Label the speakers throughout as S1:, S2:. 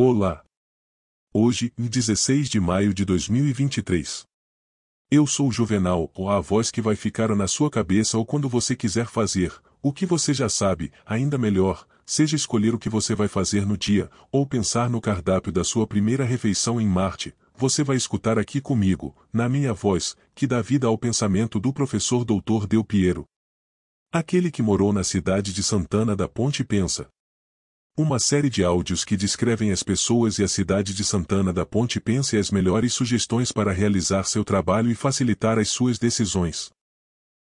S1: Olá! Hoje, 16 de maio de 2023. Eu sou Juvenal, ou a voz que vai ficar na sua cabeça ou quando você quiser fazer, o que você já sabe, ainda melhor, seja escolher o que você vai fazer no dia, ou pensar no cardápio da sua primeira refeição em Marte, você vai escutar aqui comigo, na minha voz, que dá vida ao pensamento do professor Dr. Del Piero. Aquele que morou na cidade de Santana da Ponte pensa. Uma série de áudios que descrevem as pessoas e a cidade de Santana da Ponte Pensa e as melhores sugestões para realizar seu trabalho e facilitar as suas decisões.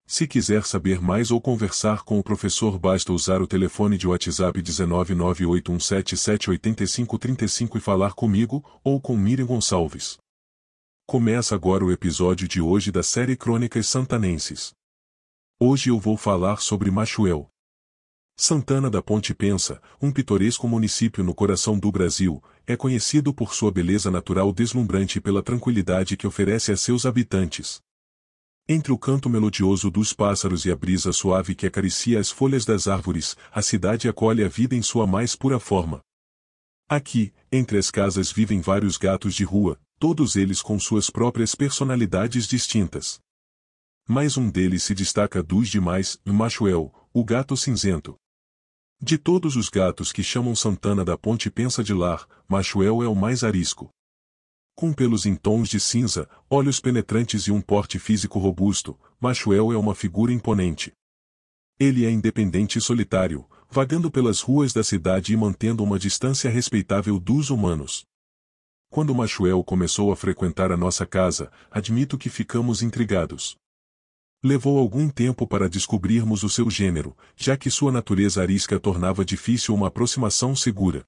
S1: Se quiser saber mais ou conversar com o professor basta usar o telefone de WhatsApp 19981778535 e falar comigo, ou com Miriam Gonçalves. Começa agora o episódio de hoje da série Crônicas Santanenses. Hoje eu vou falar sobre Machuel. Santana da Ponte Pensa, um pitoresco município no coração do Brasil, é conhecido por sua beleza natural deslumbrante e pela tranquilidade que oferece a seus habitantes. Entre o canto melodioso dos pássaros e a brisa suave que acaricia as folhas das árvores, a cidade acolhe a vida em sua mais pura forma. Aqui, entre as casas vivem vários gatos de rua, todos eles com suas próprias personalidades distintas. Mais um deles se destaca dos demais, Machuel, o gato cinzento. De todos os gatos que chamam Santana da Ponte Pensa de lar, Machuel é o mais arisco. Com pelos em tons de cinza, olhos penetrantes e um porte físico robusto, Machuel é uma figura imponente. Ele é independente e solitário, vagando pelas ruas da cidade e mantendo uma distância respeitável dos humanos. Quando Machuel começou a frequentar a nossa casa, admito que ficamos intrigados. Levou algum tempo para descobrirmos o seu gênero, já que sua natureza arisca tornava difícil uma aproximação segura.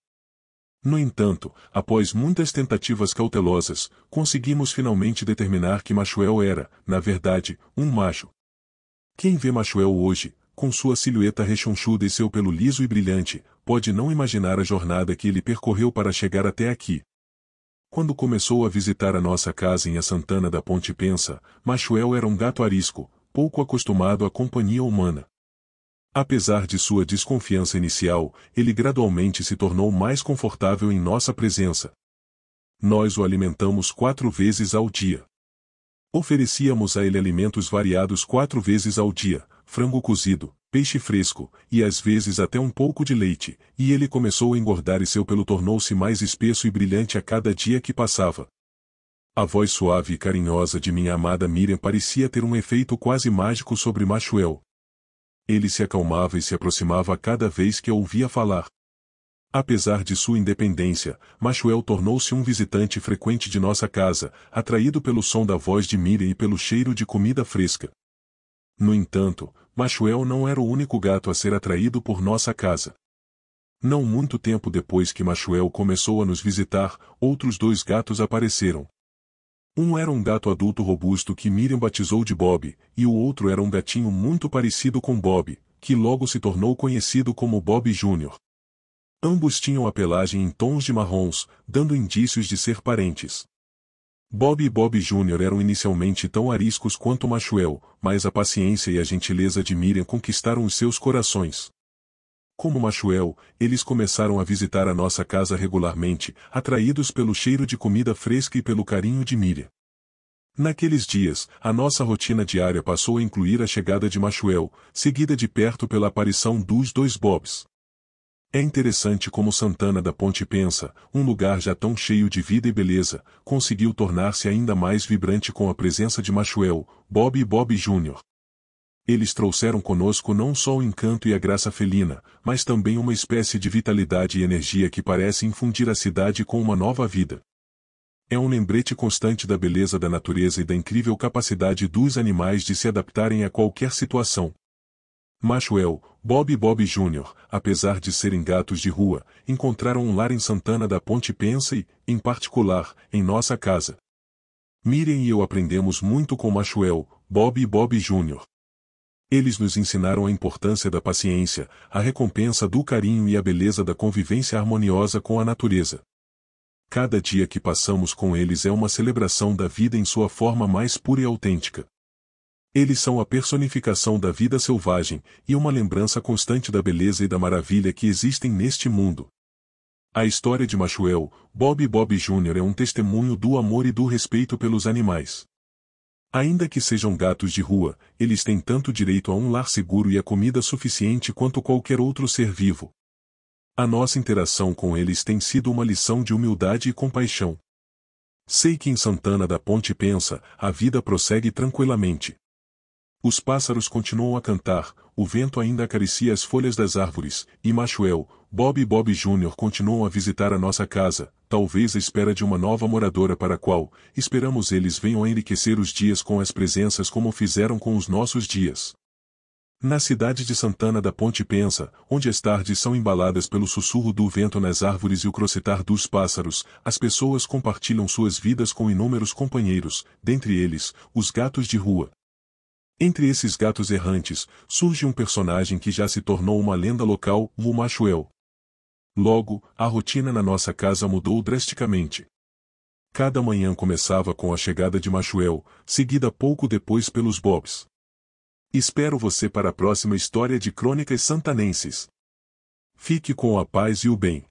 S1: No entanto, após muitas tentativas cautelosas, conseguimos finalmente determinar que Machuel era, na verdade, um macho. Quem vê Machuel hoje, com sua silhueta rechonchuda e seu pelo liso e brilhante, pode não imaginar a jornada que ele percorreu para chegar até aqui. Quando começou a visitar a nossa casa em a Santana da Ponte Pensa, Machuel era um gato arisco, pouco acostumado à companhia humana. Apesar de sua desconfiança inicial, ele gradualmente se tornou mais confortável em nossa presença. Nós o alimentamos quatro vezes ao dia. Oferecíamos a ele alimentos variados quatro vezes ao dia, frango cozido, peixe fresco, e às vezes até um pouco de leite, e ele começou a engordar e seu pelo tornou-se mais espesso e brilhante a cada dia que passava. A voz suave e carinhosa de minha amada Miriam parecia ter um efeito quase mágico sobre Machuel. Ele se acalmava e se aproximava cada vez que a ouvia falar. Apesar de sua independência, Machuel tornou-se um visitante frequente de nossa casa, atraído pelo som da voz de Miriam e pelo cheiro de comida fresca. No entanto, Machuel não era o único gato a ser atraído por nossa casa. Não muito tempo depois que Machuel começou a nos visitar, outros dois gatos apareceram. Um era um gato adulto robusto que Miriam batizou de Bob, e o outro era um gatinho muito parecido com Bob, que logo se tornou conhecido como Bob Jr. Ambos tinham a pelagem em tons de marrons, dando indícios de ser parentes. Bob e Bob Jr. eram inicialmente tão ariscos quanto Machuel, mas a paciência e a gentileza de Miriam conquistaram os seus corações. Como Machuel, eles começaram a visitar a nossa casa regularmente, atraídos pelo cheiro de comida fresca e pelo carinho de Miriam. Naqueles dias, a nossa rotina diária passou a incluir a chegada de Machuel, seguida de perto pela aparição dos dois Bobs. É interessante como Santana da Ponte pensa, um lugar já tão cheio de vida e beleza, conseguiu tornar-se ainda mais vibrante com a presença de Machuel, Bob e Bob Jr. Eles trouxeram conosco não só o encanto e a graça felina, mas também uma espécie de vitalidade e energia que parece infundir a cidade com uma nova vida. É um lembrete constante da beleza da natureza e da incrível capacidade dos animais de se adaptarem a qualquer situação. Machuel, Bob e Bob Jr., apesar de serem gatos de rua, encontraram um lar em Santana da Ponte Pensa e, em particular, em nossa casa. Miriam e eu aprendemos muito com Machuel, Bob e Bob Jr. Eles nos ensinaram a importância da paciência, a recompensa do carinho e a beleza da convivência harmoniosa com a natureza. Cada dia que passamos com eles é uma celebração da vida em sua forma mais pura e autêntica. Eles são a personificação da vida selvagem e uma lembrança constante da beleza e da maravilha que existem neste mundo. A história de Machuel, Bob Bob Jr. é um testemunho do amor e do respeito pelos animais. Ainda que sejam gatos de rua, eles têm tanto direito a um lar seguro e a comida suficiente quanto qualquer outro ser vivo. A nossa interação com eles tem sido uma lição de humildade e compaixão. Sei que em Santana da Ponte Pensa, a vida prossegue tranquilamente. Os pássaros continuam a cantar, o vento ainda acaricia as folhas das árvores, e Machuel, Bob e Bob Jr. continuam a visitar a nossa casa, talvez à espera de uma nova moradora para a qual, esperamos eles venham a enriquecer os dias com as presenças como fizeram com os nossos dias. Na cidade de Santana da Ponte Pensa, onde as tardes são embaladas pelo sussurro do vento nas árvores e o crocitar dos pássaros, as pessoas compartilham suas vidas com inúmeros companheiros, dentre eles, os gatos de rua. Entre esses gatos errantes, surge um personagem que já se tornou uma lenda local, o Machuel. Logo, a rotina na nossa casa mudou drasticamente. Cada manhã começava com a chegada de Machuel, seguida pouco depois pelos Bobs. Espero você para a próxima história de Crônicas Santanenses. Fique com a paz e o bem.